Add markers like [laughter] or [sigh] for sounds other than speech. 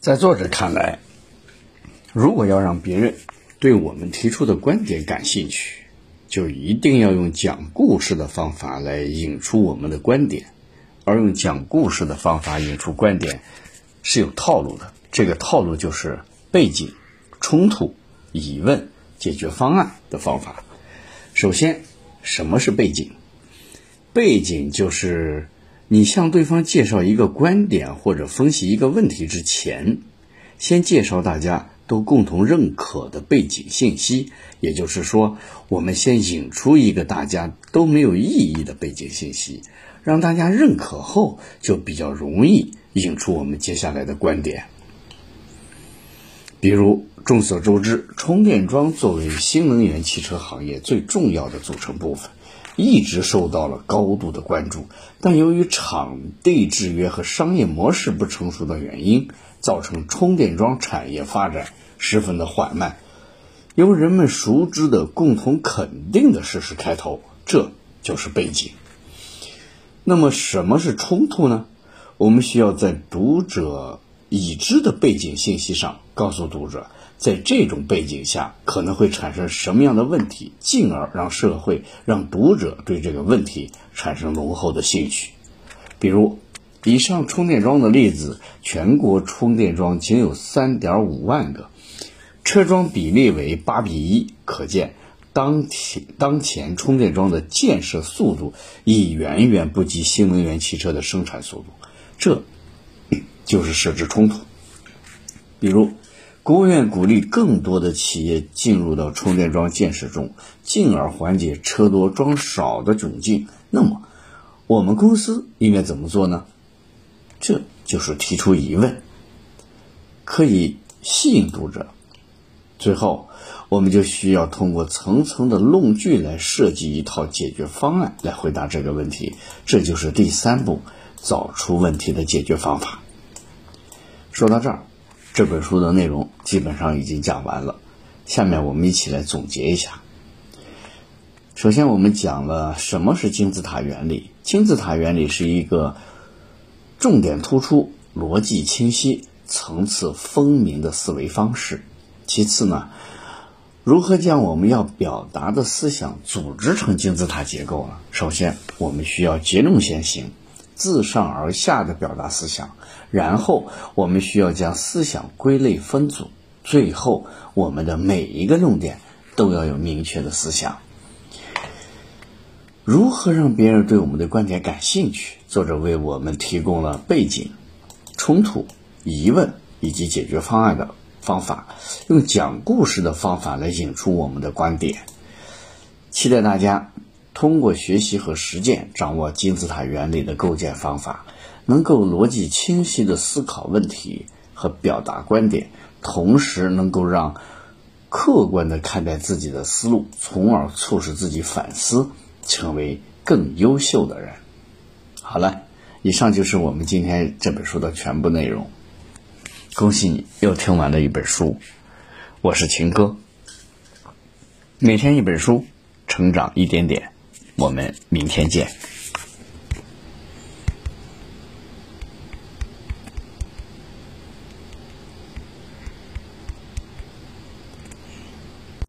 在作者看来，如果要让别人对我们提出的观点感兴趣，就一定要用讲故事的方法来引出我们的观点。而用讲故事的方法引出观点是有套路的，这个套路就是背景、冲突、疑问、解决方案的方法。首先，什么是背景？背景就是你向对方介绍一个观点或者分析一个问题之前，先介绍大家都共同认可的背景信息。也就是说，我们先引出一个大家都没有异议的背景信息，让大家认可后，就比较容易引出我们接下来的观点。比如，众所周知，充电桩作为新能源汽车行业最重要的组成部分，一直受到了高度的关注。但由于场地制约和商业模式不成熟的原因，造成充电桩产业发展十分的缓慢。由人们熟知的共同肯定的事实开头，这就是背景。那么，什么是冲突呢？我们需要在读者已知的背景信息上告诉读者，在这种背景下可能会产生什么样的问题，进而让社会、让读者对这个问题产生浓厚的兴趣。比如，以上充电桩的例子，全国充电桩仅有三点五万个。车桩比例为八比一，可见当前当前充电桩的建设速度已远远不及新能源汽车的生产速度，这 [clears throat] 就是设置冲突。比如，国务院鼓励更多的企业进入到充电桩建设中，进而缓解车多桩少的窘境。那么，我们公司应该怎么做呢？这就是提出疑问，可以吸引读者。最后，我们就需要通过层层的论据来设计一套解决方案来回答这个问题。这就是第三步，找出问题的解决方法。说到这儿，这本书的内容基本上已经讲完了。下面我们一起来总结一下。首先，我们讲了什么是金字塔原理。金字塔原理是一个重点突出、逻辑清晰、层次分明的思维方式。其次呢，如何将我们要表达的思想组织成金字塔结构呢？首先，我们需要结论先行，自上而下的表达思想，然后我们需要将思想归类分组，最后我们的每一个论点都要有明确的思想。如何让别人对我们的观点感兴趣？作者为我们提供了背景、冲突、疑问以及解决方案的。方法用讲故事的方法来引出我们的观点，期待大家通过学习和实践掌握金字塔原理的构建方法，能够逻辑清晰的思考问题和表达观点，同时能够让客观的看待自己的思路，从而促使自己反思，成为更优秀的人。好了，以上就是我们今天这本书的全部内容。恭喜你又听完了一本书，我是秦哥。每天一本书，成长一点点，我们明天见。